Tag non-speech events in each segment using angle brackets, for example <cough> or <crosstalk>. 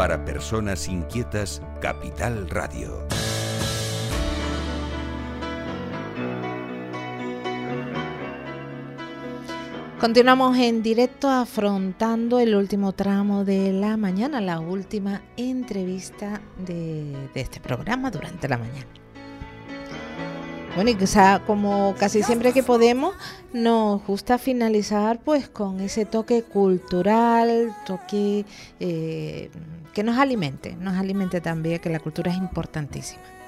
Para personas inquietas, Capital Radio. Continuamos en directo afrontando el último tramo de la mañana, la última entrevista de, este programa durante la mañana. Bueno, y quizá como casi siempre que podemos, nos gusta finalizar pues con ese toque cultural, toque eh, que nos alimente, nos alimente también, que la cultura es importantísima.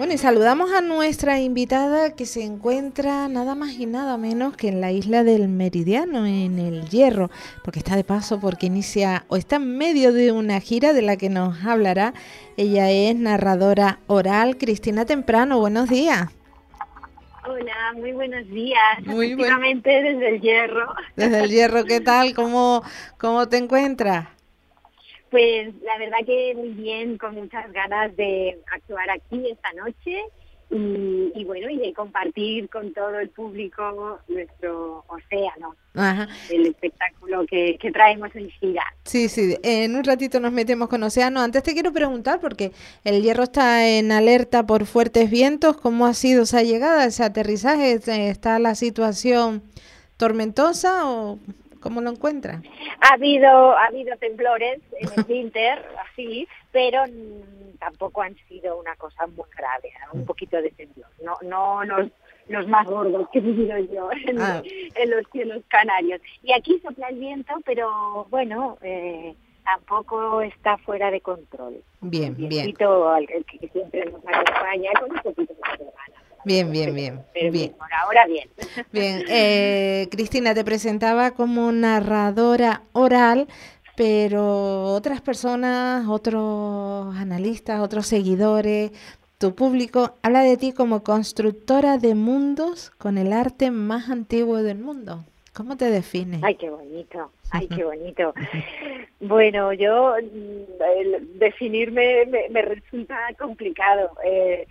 Bueno, y saludamos a nuestra invitada que se encuentra nada más y nada menos que en la isla del Meridiano, en el Hierro, porque está de paso, porque inicia o está en medio de una gira de la que nos hablará. Ella es narradora oral, Cristina Temprano. Buenos días. Hola, muy buenos días. Muy Efectivamente, desde el Hierro. Desde el Hierro, ¿qué tal? ¿Cómo, cómo te encuentras? Pues la verdad que muy bien, con muchas ganas de actuar aquí esta noche y, bueno, y de compartir con todo el público nuestro océano, el espectáculo que, traemos en gira. Sí, sí, en un ratito nos metemos con océano. Antes te quiero preguntar, porque el hierro está en alerta por fuertes vientos, ¿cómo ha sido esa llegada, ese aterrizaje? ¿Está la situación tormentosa o ¿Cómo lo encuentra? Ha habido, ha habido temblores en el <laughs> winter, así, pero tampoco han sido una cosa muy grave, un poquito de temblor. No, no los, los más gordos que he vivido yo <laughs> ah. en, los cielos canarios. Y aquí sopla el viento, pero bueno, eh, tampoco está fuera de control. Bien, bien. El que siempre nos acompaña con un poquito de Bien, bien, bien. bien. Por ahora bien. Bien, eh, Cristina, te presentaba como narradora oral, pero otras personas, otros analistas, otros seguidores, tu público habla de ti como constructora de mundos con el arte más antiguo del mundo. ¿Cómo te defines? Ay, qué bonito, ay, qué <laughs> bonito. Bueno, yo mm, definirme me, resulta complicado. Eh,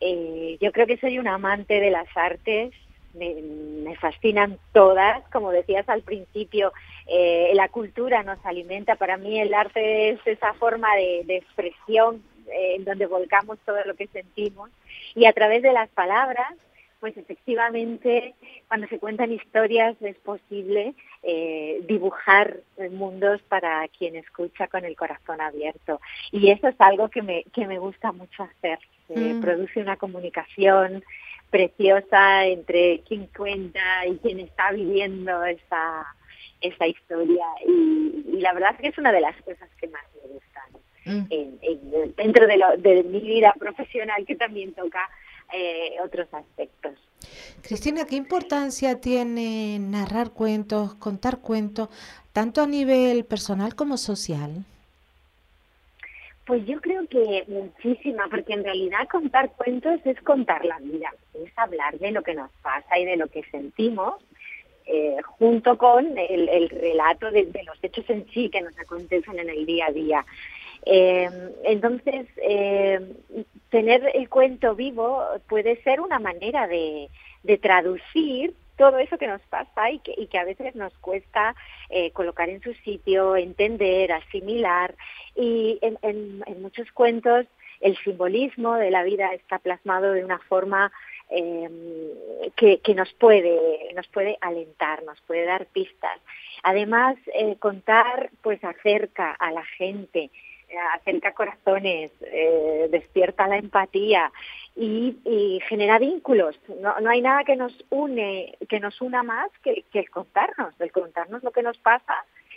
eh, yo creo que soy una amante de las artes, me, fascinan todas, como decías al principio, eh, la cultura nos alimenta, para mí el arte es esa forma de, de expresión en donde volcamos todo lo que sentimos y a través de las palabras pues efectivamente cuando se cuentan historias es posible eh, dibujar mundos para quien escucha con el corazón abierto. Y eso es algo que me, que me gusta mucho hacer. Mm. Produce una comunicación preciosa entre quien cuenta y quien está viviendo esa, esa historia. Y, la verdad es que es una de las cosas que más me gustan. Mm. dentro de, lo, de mi vida profesional que también toca eh, otros aspectos. Cristina, ¿qué importancia tiene narrar cuentos, contar cuentos, tanto a nivel personal como social? Pues yo creo que muchísima, porque en realidad contar cuentos es contar la vida, es hablar de lo que nos pasa y de lo que sentimos, eh, junto con el, relato de, los hechos en sí que nos acontecen en el día a día. Eh, entonces, eh, tener el cuento vivo puede ser una manera de, traducir todo eso que nos pasa y que, a veces nos cuesta eh, colocar en su sitio, entender, asimilar. Y en, muchos cuentos el simbolismo de la vida está plasmado de una forma em, que, nos puede nos puede alentar, nos puede dar pistas. Además, contar pues acerca a la gente, acerca corazones, eh, despierta la empatía y, genera vínculos. No, no, hay nada que nos une, que nos una más que, el contarnos, el contarnos lo que nos pasa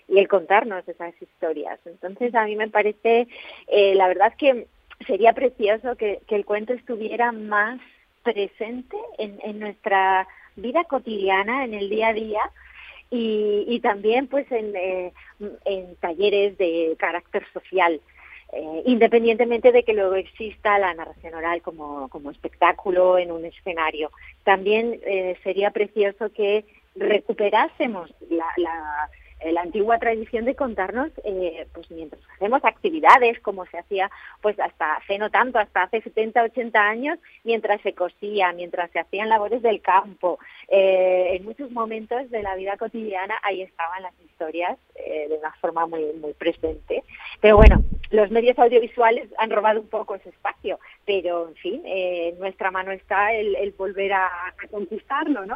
y el contarnos esas historias. Entonces a mí me parece, eh, la verdad que sería precioso que, el cuento estuviera más presente en, en nuestra vida cotidiana, en el día a día, y, también pues en, eh, en talleres de carácter social. Eh, independientemente de que luego exista la narración oral como, como espectáculo en un escenario. También eh, sería precioso que recuperásemos la, la, la antigua tradición de contarnos, eh, pues mientras hacemos actividades, como se hacía, pues hasta hace no tanto, hasta hace 70, 80 años, mientras se cosía, mientras se hacían labores del campo, eh, en muchos momentos de la vida cotidiana ahí estaban las historias de una forma muy, muy presente. Pero bueno, los medios audiovisuales han robado un poco ese espacio, pero en fin, en nuestra mano está el, volver a, conquistarlo, ¿no?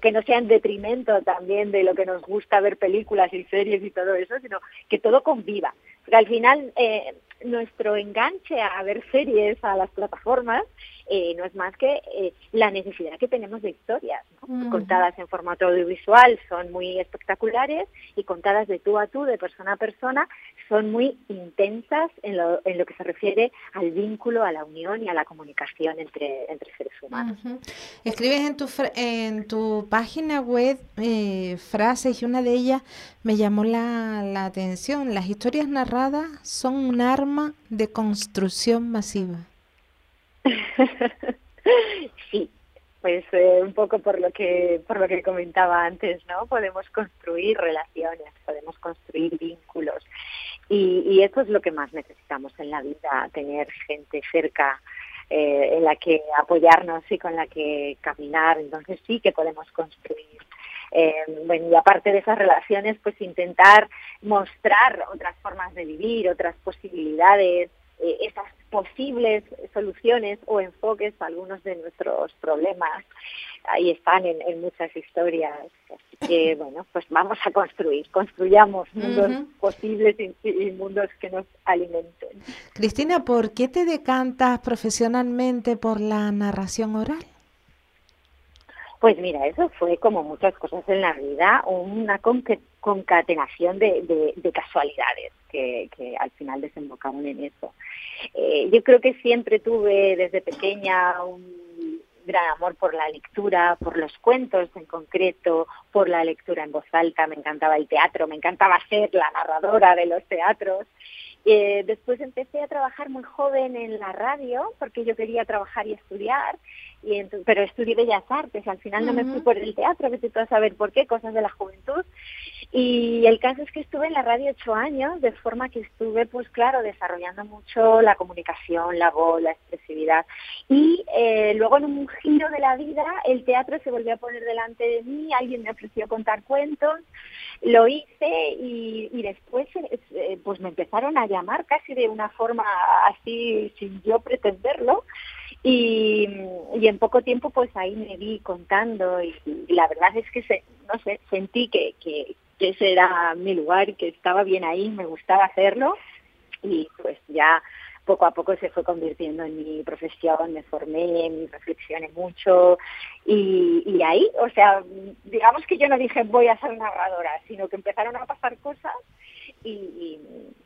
Que no sea en detrimento también de lo que que nos gusta ver películas y series y todo eso, sino que todo conviva. Porque al final eh, nuestro enganche a ver series, a las plataformas, eh, no es más que eh, la necesidad que tenemos de historias, contadas en formato audiovisual, son muy espectaculares y contadas de tú a tú, de persona a persona, son muy intensas en lo, en lo que se refiere al vínculo, a la unión y a la comunicación entre, entre seres humanos. Escribes en tu, en tu página web eh, frases y una de ellas me llamó la, la atención. Las historias narradas son un arma de construcción masiva. <laughs> sí, pues eh, un poco por lo que por lo que comentaba antes, ¿no? Podemos construir relaciones, podemos construir vínculos y, y eso es lo que más necesitamos en la vida, tener gente cerca eh, en la que apoyarnos y con la que caminar. Entonces sí que podemos construir eh, bueno, y aparte de esas relaciones, pues intentar mostrar otras formas de vivir, otras posibilidades, eh, esas posibles soluciones o enfoques a algunos de nuestros problemas. Ahí están en, muchas historias. Así que, <laughs> bueno, pues vamos a construir, construyamos mundos posibles y, mundos que nos alimenten. Cristina, ¿por qué te decantas profesionalmente por la narración oral? Pues mira, eso fue como muchas cosas en la vida, una concatenación de, casualidades que, al final desembocaron en eso. Eh, yo creo que siempre tuve desde pequeña un gran amor por la lectura, por los cuentos en concreto, por la lectura en voz alta, me encantaba el teatro, me encantaba ser la narradora de los teatros. Eh, después empecé a trabajar muy joven en la radio porque yo quería trabajar y estudiar y pero estudié Bellas Artes, al final no me fui por el teatro, vete tú a saber por qué, cosas de la juventud. Y el caso es que estuve en la radio ocho años, de forma que estuve, pues claro, desarrollando mucho la comunicación, la voz, la expresividad. Y eh, luego en un giro de la vida, el teatro se volvió a poner delante de mí, alguien me ofreció contar cuentos, lo hice y, y después eh, pues me empezaron a llamar casi de una forma así, sin yo pretenderlo. Y, en poco tiempo pues ahí me vi contando y, la verdad es que se, no sé, sentí que, que, ese era mi lugar, que estaba bien ahí, me gustaba hacerlo. Y pues ya poco a poco se fue convirtiendo en mi profesión, me formé, me reflexioné mucho. Y, y, ahí, o sea, digamos que yo no dije voy a ser narradora, sino que empezaron a pasar cosas y,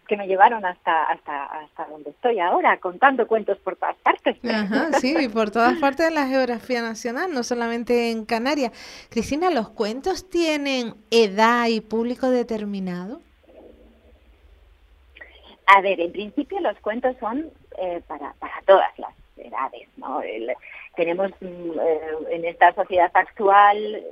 que me llevaron hasta, hasta, hasta donde estoy ahora, contando cuentos por todas partes. Ajá, <laughs> sí, por todas partes de la geografía nacional, no solamente en Canarias. Cristina, ¿los cuentos tienen edad y público determinado? A ver, en principio los cuentos son eh, para, para todas las edades, ¿no? tenemos mm, eh, en esta sociedad actual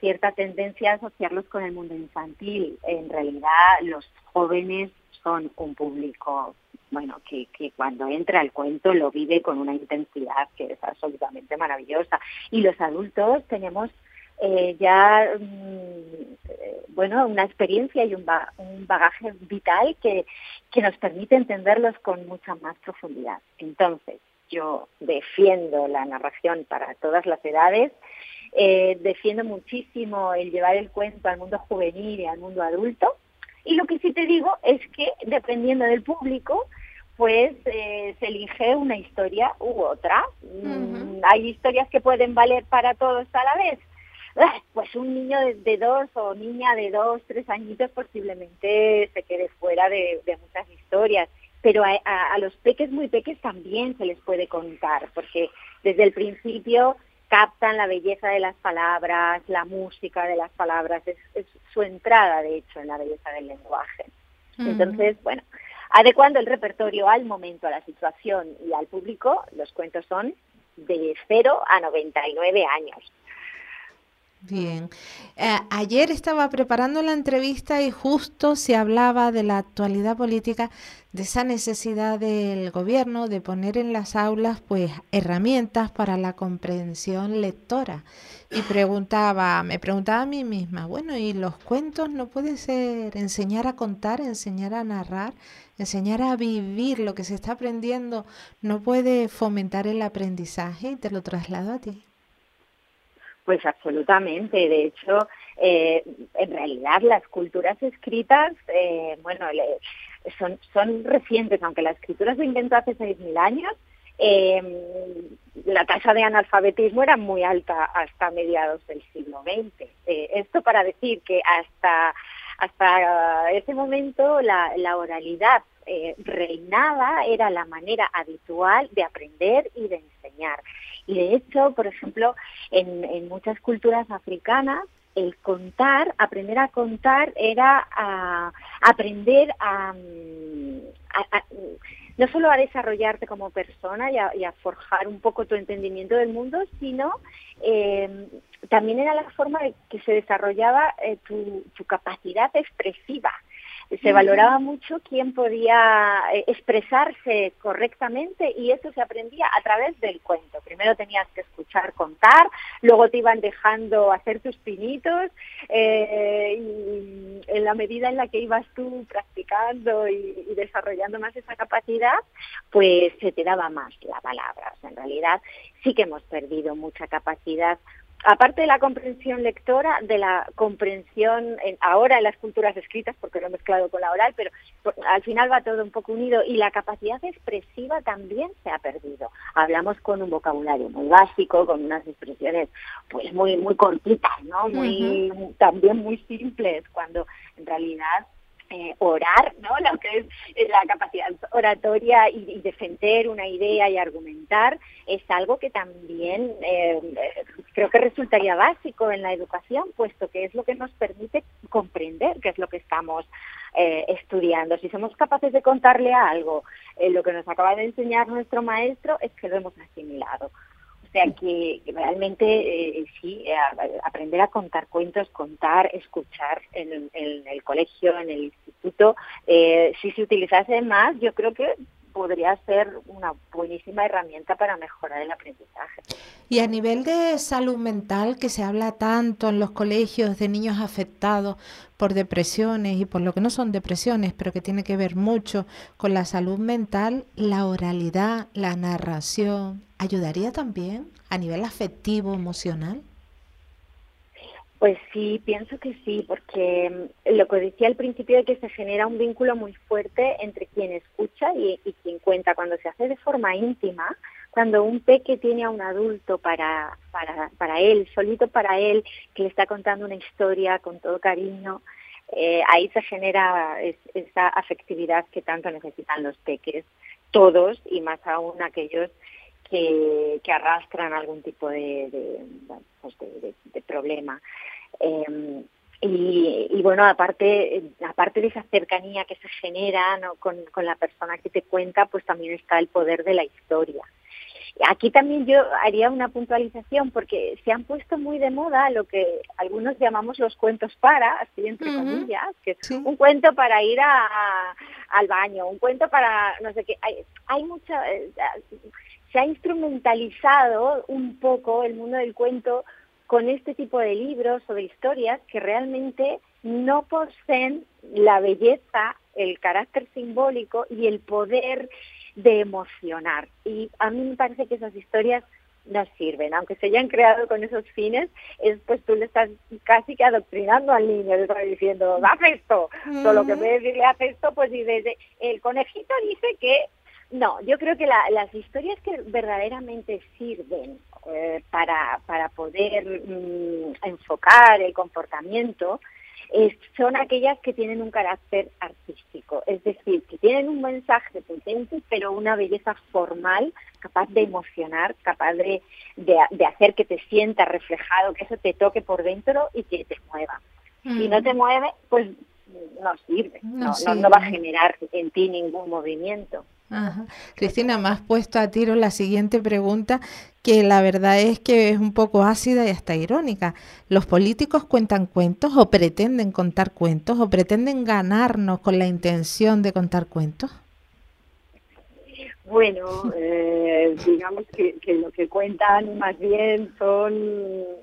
cierta tendencia a asociarlos con el mundo infantil. En realidad, los jóvenes son un público, bueno, que, que cuando entra al cuento lo vive con una intensidad que es absolutamente maravillosa. Y los adultos tenemos eh, ya, mm, eh, bueno, una experiencia y un, un bagaje vital que, que nos permite entenderlos con mucha más profundidad. Entonces, yo defiendo la narración para todas las edades eh, defiendo muchísimo el llevar el cuento al mundo juvenil y al mundo adulto. Y lo que sí te digo es que dependiendo del público, pues eh, se elige una historia u otra. Mm, hay historias que pueden valer para todos a la vez. Ah, pues un niño de, dos o niña de dos, tres añitos posiblemente se quede fuera de, muchas historias. Pero a, a, los peques muy peques también se les puede contar, porque desde el principio captan la belleza de las palabras, la música de las palabras, es, su entrada, de hecho, en la belleza del lenguaje. Entonces, bueno, adecuando el repertorio al momento, a la situación y al público, los cuentos son de 0 a 99 años. Bien. Eh, ayer estaba preparando la entrevista y justo se hablaba de la actualidad política, de esa necesidad del gobierno de poner en las aulas pues herramientas para la comprensión lectora. Y preguntaba, me preguntaba a mí misma, bueno, ¿y los cuentos no puede ser enseñar a contar, enseñar a narrar, enseñar a vivir lo que se está aprendiendo? ¿No puede fomentar el aprendizaje? Y te lo traslado a ti. Pues absolutamente. De hecho, eh, en realidad las culturas escritas, eh, bueno, son, son recientes, aunque la escritura se inventó hace 6.000 años, eh, la tasa de analfabetismo era muy alta hasta mediados del siglo XX. esto para decir que hasta, hasta ese momento la, la oralidad reinaba, era la manera habitual de aprender y de enseñar. Y de hecho, por ejemplo, en, muchas culturas africanas, el contar, aprender a contar era aprender a, no solo a desarrollarte como persona y a, forjar un poco tu entendimiento del mundo, sino eh, también era la forma de que se desarrollaba eh, tu, tu, capacidad expresiva se valoraba mucho quién podía eh, expresarse correctamente y eso se aprendía a través del cuento. Primero tenías que escuchar contar, luego te iban dejando hacer tus pinitos eh, y en la medida en la que ibas tú practicando y, y, desarrollando más esa capacidad, pues se te daba más la palabra. O sea, en realidad sí que hemos perdido mucha capacidad aparte de la comprensión lectora, de la comprensión ahora en las culturas escritas, porque lo he mezclado con la oral, pero al final va todo un poco unido y la capacidad expresiva también se ha perdido. Hablamos con un vocabulario muy básico, con unas expresiones pues muy muy cortitas, ¿no? Muy también muy simples, cuando en realidad eh, orar, ¿no? Lo que es eh, la capacidad oratoria y, defender una idea y argumentar es algo que también eh, creo que resultaría básico en la educación, puesto que es lo que nos permite comprender qué es lo que estamos estudiando. Si somos capaces de contarle algo, lo que nos acaba de enseñar nuestro maestro es que lo hemos asimilado. O sea que, realmente eh, sí, eh, aprender a contar cuentos, contar, escuchar en, el colegio, en el instituto, eh, si se utilizase más, yo creo que podría ser una buenísima herramienta para mejorar el aprendizaje. Y a nivel de salud mental, que se habla tanto en los colegios de niños afectados por depresiones y por lo que no son depresiones, pero que tiene que ver mucho con la salud mental, la oralidad, la narración, ¿ayudaría también a nivel afectivo, emocional? Pues sí, pienso que sí, porque mm, lo que decía al principio de que se genera un vínculo muy fuerte entre quien escucha y, quien cuenta. Cuando se hace de forma íntima, cuando un peque tiene a un adulto para, para, para él, solito para él, que le está contando una historia con todo cariño, eh, ahí se genera esa afectividad que tanto necesitan los peques, todos y más aún aquellos que, que arrastran algún tipo de, de, pues de, problema. Em, y, y, bueno, aparte, aparte de esa cercanía que se genera ¿no? con, con la persona que te cuenta, pues también está el poder de la historia. Aquí también yo haría una puntualización porque se han puesto muy de moda lo que algunos llamamos los cuentos para, así entre comillas, que es un cuento para ir a, al baño, un cuento para no sé qué. Hay, hay mucha, eh, se ha instrumentalizado un poco el mundo del cuento con este tipo de libros o de historias que realmente no poseen la belleza, el carácter simbólico y el poder de emocionar. Y a mí me parece que esas historias no sirven, aunque se hayan creado con esos fines, es pues tú le estás casi que adoctrinando al niño, le estás diciendo, haz esto, solo que en vez de decirle haz esto, pues dice, el conejito dice que no, yo creo que las historias que verdaderamente sirven eh, para, para poder mm, enfocar el comportamiento son aquellas que tienen un carácter artístico, es decir, que tienen un mensaje potente, pero una belleza formal, capaz de emocionar, capaz de, de, hacer que te sientas reflejado, que eso te toque por dentro y que te mueva. Si no te mueve, pues no sirve, no, no va a generar en ti ningún movimiento. Cristina, me has puesto a tiro la siguiente pregunta, que la verdad es que es un poco ácida y hasta irónica. ¿Los políticos cuentan cuentos o pretenden contar cuentos o pretenden ganarnos con la intención de contar cuentos? Bueno, eh, digamos que, lo que cuentan más bien son...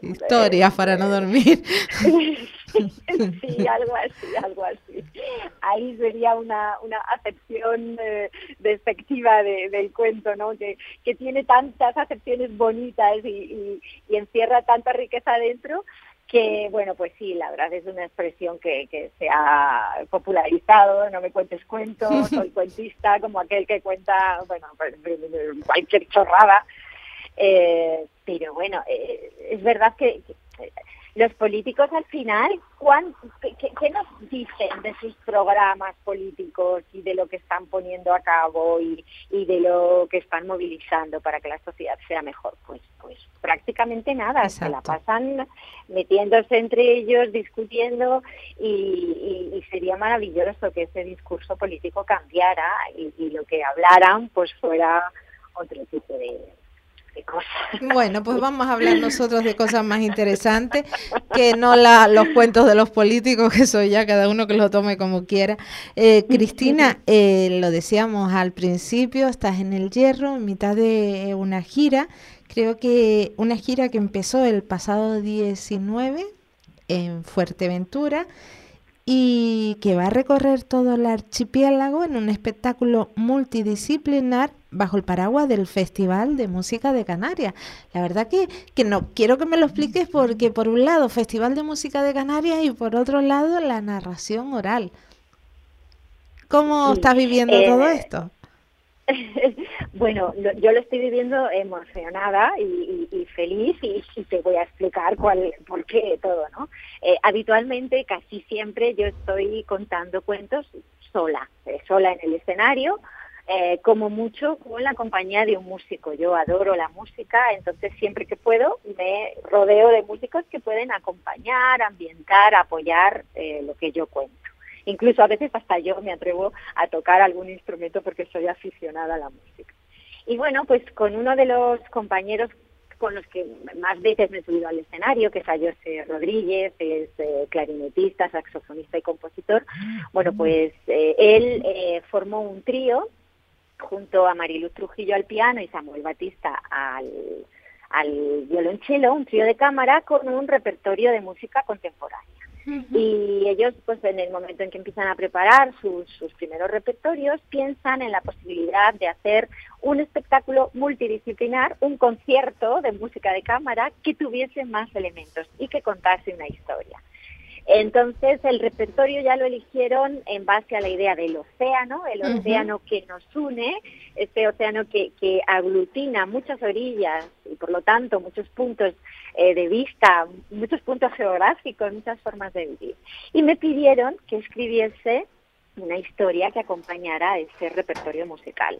Historias eh, para no dormir. <laughs> sí, algo así, algo así. Ahí sería una, una acepción eh, despectiva del cuento, ¿no? Que, que tiene tantas acepciones bonitas y, y encierra tanta riqueza dentro que bueno, pues sí, la verdad es una expresión que, que se ha popularizado, no me cuentes cuentos, <laughs> soy cuentista, como aquel que cuenta, bueno, pues, cualquier chorrada, eh, pero bueno, eh, es verdad que los políticos al final, qué, nos dicen de sus programas políticos y de lo que están poniendo a cabo y, de lo que están movilizando para que la sociedad sea mejor? Pues, pues prácticamente nada, se la pasan metiéndose entre ellos, discutiendo y, sería maravilloso que ese discurso político cambiara y, y lo que hablaran pues fuera otro tipo de bueno, pues vamos a hablar nosotros de cosas más interesantes que no la, los cuentos de los políticos, que soy ya cada uno que lo tome como quiera. Eh, Cristina, eh, lo decíamos al principio, estás en el hierro, en mitad de una gira, creo que una gira que empezó el pasado 19 en Fuerteventura y que va a recorrer todo el archipiélago en un espectáculo multidisciplinar bajo el paraguas del Festival de Música de Canarias. La verdad que, que no quiero que me lo expliques porque por un lado Festival de Música de Canarias y por otro lado la narración oral. ¿Cómo estás viviendo todo eh, esto? <laughs> bueno, yo lo estoy viviendo emocionada y, feliz y, te voy a explicar cuál, por qué todo, ¿no? Eh, habitualmente, casi siempre, yo estoy contando cuentos sola, eh, sola en el escenario, eh, como mucho con la compañía de un músico. Yo adoro la música, entonces siempre que puedo me rodeo de músicos que pueden acompañar, ambientar, apoyar lo que yo cuento. Incluso a veces hasta yo me atrevo a tocar algún instrumento porque soy aficionada a la música. Y bueno, pues con uno de los compañeros con los que más veces me he subido al escenario, que es a José Rodríguez, es eh, clarinetista, saxofonista y compositor. Bueno, pues eh, él eh, formó un trío junto a Mariluz Trujillo al piano y Samuel Batista al, al violonchelo, un trío de cámara con un repertorio de música contemporánea. Y ellos, pues en el momento en que empiezan a preparar sus, sus primeros repertorios, piensan en la posibilidad de hacer un espectáculo multidisciplinar, un concierto de música de cámara que tuviese más elementos y que contase una historia. Entonces el repertorio ya lo eligieron en base a la idea del océano, el océano que nos une, este océano que, que aglutina muchas orillas y por lo tanto muchos puntos eh, de vista, muchos puntos geográficos, muchas formas de vivir. Y me pidieron que escribiese una historia que acompañara ese repertorio musical.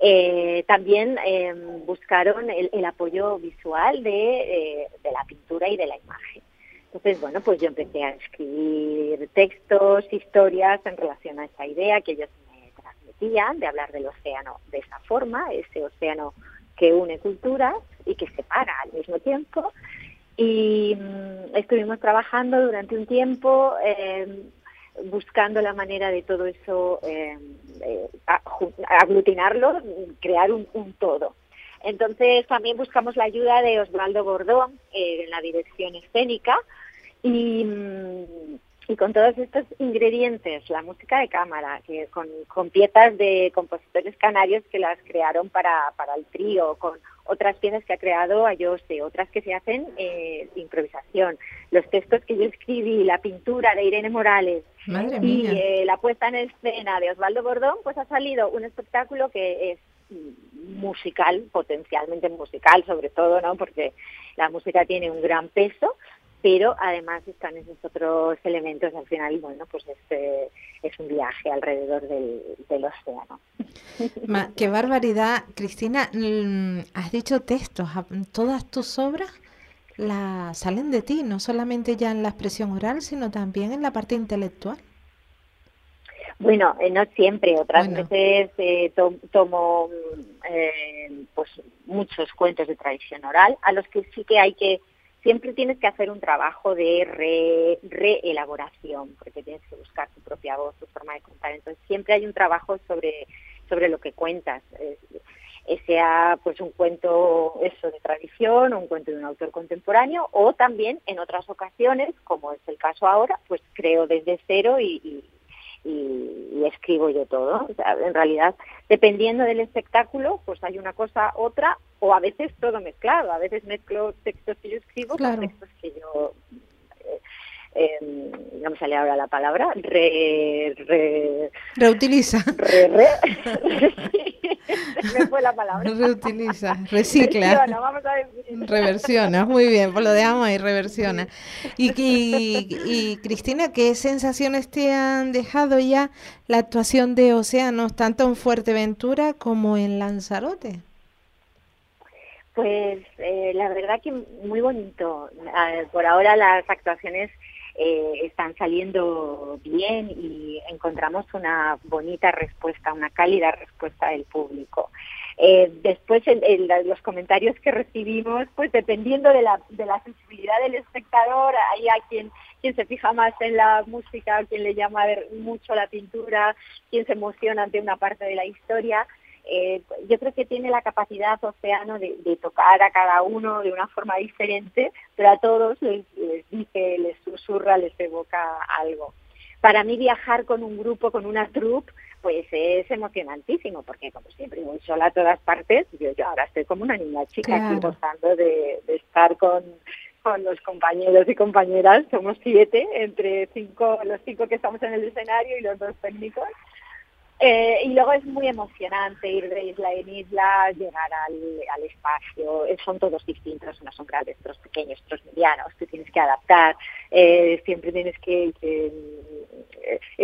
Eh, también em, buscaron el, apoyo visual de, de, la pintura y de la imagen. Entonces, bueno, pues yo empecé a escribir textos, historias en relación a esa idea que ellos me transmitían de hablar del océano de esa forma, ese océano que une culturas y que separa al mismo tiempo. Y mm, estuvimos trabajando durante un tiempo eh, buscando la manera de todo eso eh, eh, aglutinarlo, crear un, todo. Entonces también buscamos la ayuda de Osvaldo Gordón en la dirección escénica. Y mm, y con todos estos ingredientes, la música de cámara, que con, con, piezas de compositores canarios que las crearon para, para el trío, con otras piezas que ha creado Ayose, otras que se hacen eh, de improvisación, los textos que yo escribí, la pintura de Irene Morales y eh, la puesta en escena de Osvaldo Bordón, pues ha salido un espectáculo que es musical, potencialmente musical sobre todo, ¿no? Porque la música tiene un gran peso pero además están esos otros elementos al final, bueno, pues este es un viaje alrededor del, océano. qué barbaridad, Cristina, mm, has dicho textos, todas tus obras la, salen de ti, no solamente ya en la expresión oral, sino también en la parte intelectual. Bueno, eh, no siempre, otras veces eh, tomo eh, pues muchos cuentos de tradición oral, a los que sí que hay que, siempre tienes que hacer un trabajo de reelaboración, porque tienes que buscar tu propia voz, tu forma de contar, entonces siempre hay un trabajo sobre, sobre lo que cuentas. sea pues un cuento eso de tradición un cuento de un autor contemporáneo o también en otras ocasiones como es el caso ahora pues creo desde cero y y, escribo yo todo. en realidad, dependiendo del espectáculo, pues hay una cosa, otra, o a veces todo mezclado. A veces mezclo textos que yo escribo con textos que yo eh, eh, no me sale ahora la palabra, re, re, reutiliza. Re, re, <laughs> me fue la palabra. Reutiliza, recicla. Reversiona, muy bien, pues lo dejamos ahí, reversiona. Y, y, y, Cristina, ¿qué sensaciones te han dejado ya la actuación de Océanos, tanto en Fuerteventura como en Lanzarote? Pues eh, la verdad que muy bonito. Por ahora las actuaciones eh, están saliendo bien y encontramos una bonita respuesta, una cálida respuesta del público. Eh, después, los comentarios que recibimos, pues dependiendo de la, de la sensibilidad del espectador, hay a quien, quien se fija más en la música, quien le llama mucho la pintura, quien se emociona ante una parte de la historia. Eh, yo creo que tiene la capacidad Océano de, tocar a cada uno de una forma diferente, pero a todos les, dice, les susurra, les evoca algo. Para mí viajar con un grupo, con una troupe, pues es emocionantísimo, porque como siempre voy sola a todas partes, yo, yo ahora estoy como una niña chica aquí gozando de, estar con, con los compañeros y compañeras, somos siete, entre cinco, los cinco que estamos en el escenario y los dos técnicos, eh, y luego es muy emocionante ir de isla en isla, llegar al, espacio. Eh, son todos distintos, unos son grandes, otros pequeños, otros medianos. Tú tienes que adaptar, eh, siempre tienes que,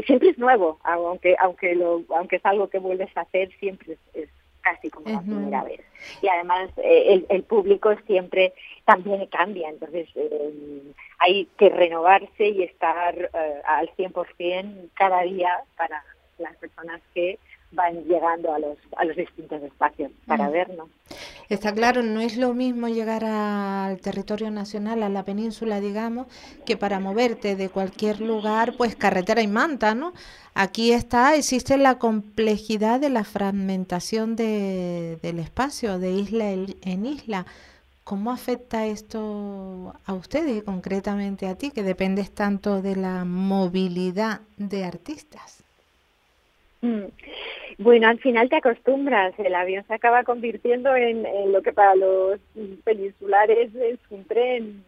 siempre es nuevo, aunque aunque lo, aunque es algo que vuelves a hacer, siempre es, casi como la primera vez. Y además el, el, público siempre también cambia, entonces hay que renovarse y estar al 100% cada día para las personas que van llegando a los, a los distintos espacios para mm. vernos. Está claro, no es lo mismo llegar al territorio nacional, a la península, digamos, que para moverte de cualquier lugar, pues carretera y manta, ¿no? Aquí está, existe la complejidad de la fragmentación de, del espacio, de isla en isla. ¿Cómo afecta esto a ustedes y concretamente a ti, que dependes tanto de la movilidad de artistas? Mm. Bueno, al final te acostumbras, el avión se acaba convirtiendo en, lo que para los peninsulares es un tren.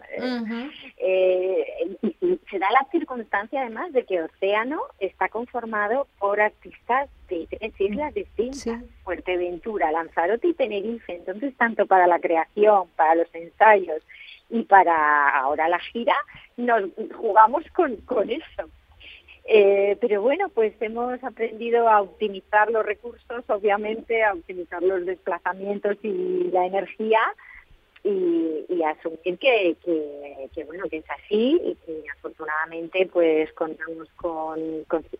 Eh, y, se da la circunstancia además de que Océano está conformado por artistas de tres islas distintas, Fuerteventura, Lanzarote y Tenerife. Entonces, tanto para la creación, para los ensayos y para ahora la gira, nos jugamos con, con eso. Eh, pero bueno, pues hemos aprendido a optimizar los recursos, obviamente, a optimizar los desplazamientos y la energía y, y asumir que, que, bueno que es así y que afortunadamente pues contamos con,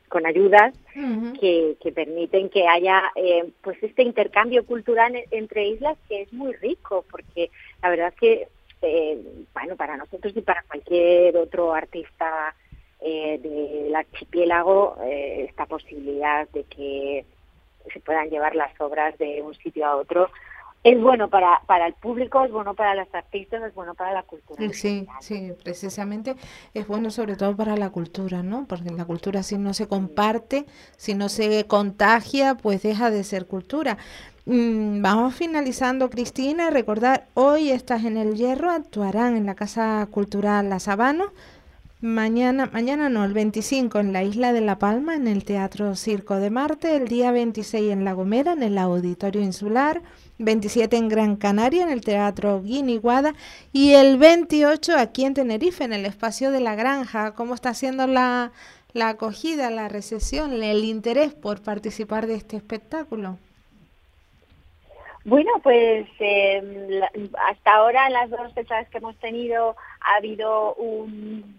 con, ayudas que, que, permiten que haya eh, pues este intercambio cultural entre islas que es muy rico porque la verdad es que eh, bueno para nosotros y para cualquier otro artista eh, del archipiélago eh, esta posibilidad de que se puedan llevar las obras de un sitio a otro es bueno para, para el público, es bueno para las artistas, es bueno para la cultura. Sí, sí, precisamente es bueno sobre todo para la cultura, ¿no? Porque la cultura si no se comparte, si no se contagia, pues deja de ser cultura. Mm, vamos finalizando, Cristina. Recordar, hoy estás en el Hierro, actuarán en la Casa Cultural La Sabana Mañana, mañana no, el 25 en la isla de La Palma, en el Teatro Circo de Marte, el día 26 en La Gomera, en el Auditorio Insular, 27 en Gran Canaria, en el Teatro Guiniguada, y el 28 aquí en Tenerife, en el Espacio de la Granja. ¿Cómo está haciendo la, la acogida, la recesión, el interés por participar de este espectáculo? Bueno, pues eh, hasta ahora en las dos fechas que hemos tenido ha habido un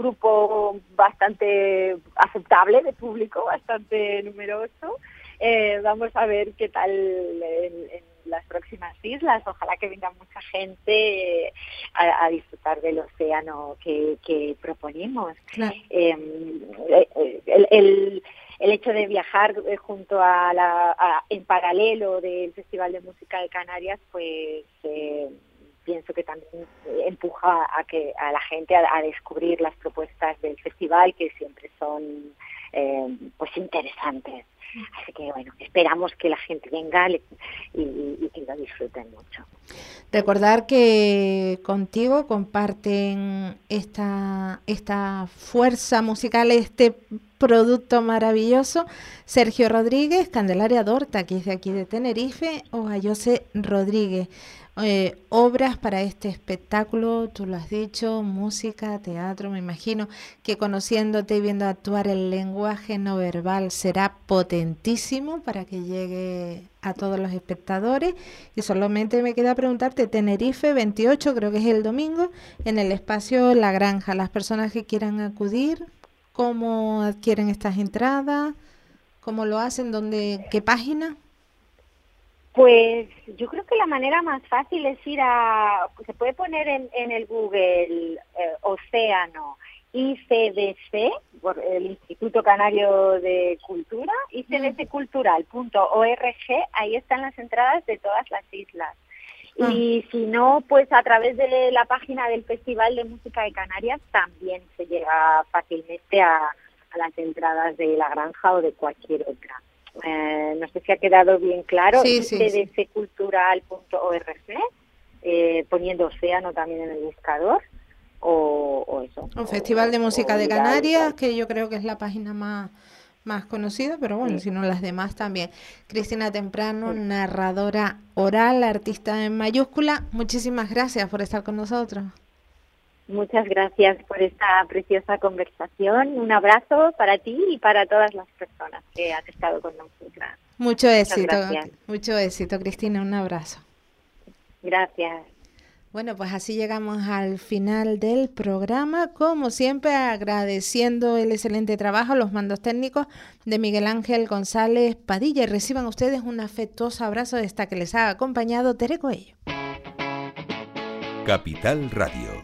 grupo bastante aceptable de público, bastante numeroso. Eh, vamos a ver qué tal en, las próximas islas. Ojalá que venga mucha gente eh, a, disfrutar del océano que, proponemos. Em, el, hecho de viajar eh, junto a la, en paralelo del Festival de Música de Canarias, pues pienso que también empuja a que a la gente a, descubrir las propuestas del festival que siempre son eh, pues interesantes así que bueno esperamos que la gente venga y, que lo disfruten mucho recordar que contigo comparten esta esta fuerza musical este producto maravilloso. Sergio Rodríguez, Candelaria Dorta, que es de aquí de Tenerife, o Ayose Rodríguez. Eh, obras para este espectáculo, tú lo has dicho, música, teatro, me imagino que conociéndote y viendo actuar el lenguaje no verbal será potentísimo para que llegue a todos los espectadores. Y solamente me queda preguntarte, Tenerife 28, creo que es el domingo, en el espacio La Granja, las personas que quieran acudir, ¿cómo adquieren estas entradas? ¿Cómo lo hacen? ¿Dónde, ¿Qué página? Pues yo creo que la manera más fácil es ir a, se puede poner en, en el Google eh, Océano ICDC, por el Instituto Canario de Cultura, icdccultural.org, ahí están las entradas de todas las islas. Ah. Y si no, pues a través de la página del Festival de Música de Canarias también se llega fácilmente a las entradas de la granja o de cualquier otra. Eh, no sé si ha quedado bien claro, sí, eh, poniendo océano también en el buscador, o, eso. Un Festival de Música de Canarias, que yo creo que es la página más más conocida, pero bueno, si no las demás también. Cristina Temprano, narradora oral, artista en mayúscula, muchísimas gracias por estar con nosotros. Muchas gracias por esta preciosa conversación. Un abrazo para ti y para todas las personas que han estado con nosotros. Mucho éxito, mucho éxito, Cristina. Un abrazo. Gracias. Bueno, pues así llegamos al final del programa, como siempre agradeciendo el excelente trabajo, los mandos técnicos de Miguel Ángel González Padilla y reciban ustedes un afectuoso abrazo de esta que les ha acompañado Tere Coello. Capital Radio